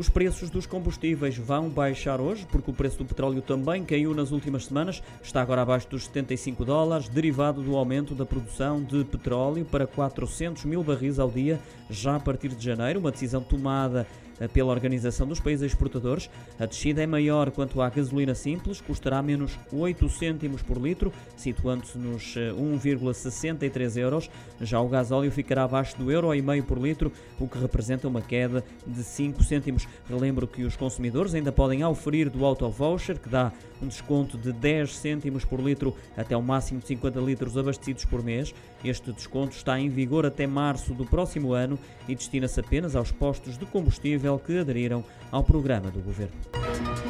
Os preços dos combustíveis vão baixar hoje, porque o preço do petróleo também caiu nas últimas semanas, está agora abaixo dos 75 dólares, derivado do aumento da produção de petróleo para 400 mil barris ao dia, já a partir de janeiro, uma decisão tomada pela Organização dos Países Exportadores. A descida é maior quanto à gasolina simples, custará menos 8 cêntimos por litro, situando-se nos 1,63 eh, euros. Já o gasóleo ficará abaixo do euro e meio por litro, o que representa uma queda de 5 cêntimos. Relembro que os consumidores ainda podem auferir do auto voucher, que dá um desconto de 10 cêntimos por litro até o máximo de 50 litros abastecidos por mês. Este desconto está em vigor até março do próximo ano e destina-se apenas aos postos de combustível que aderiram ao programa do governo.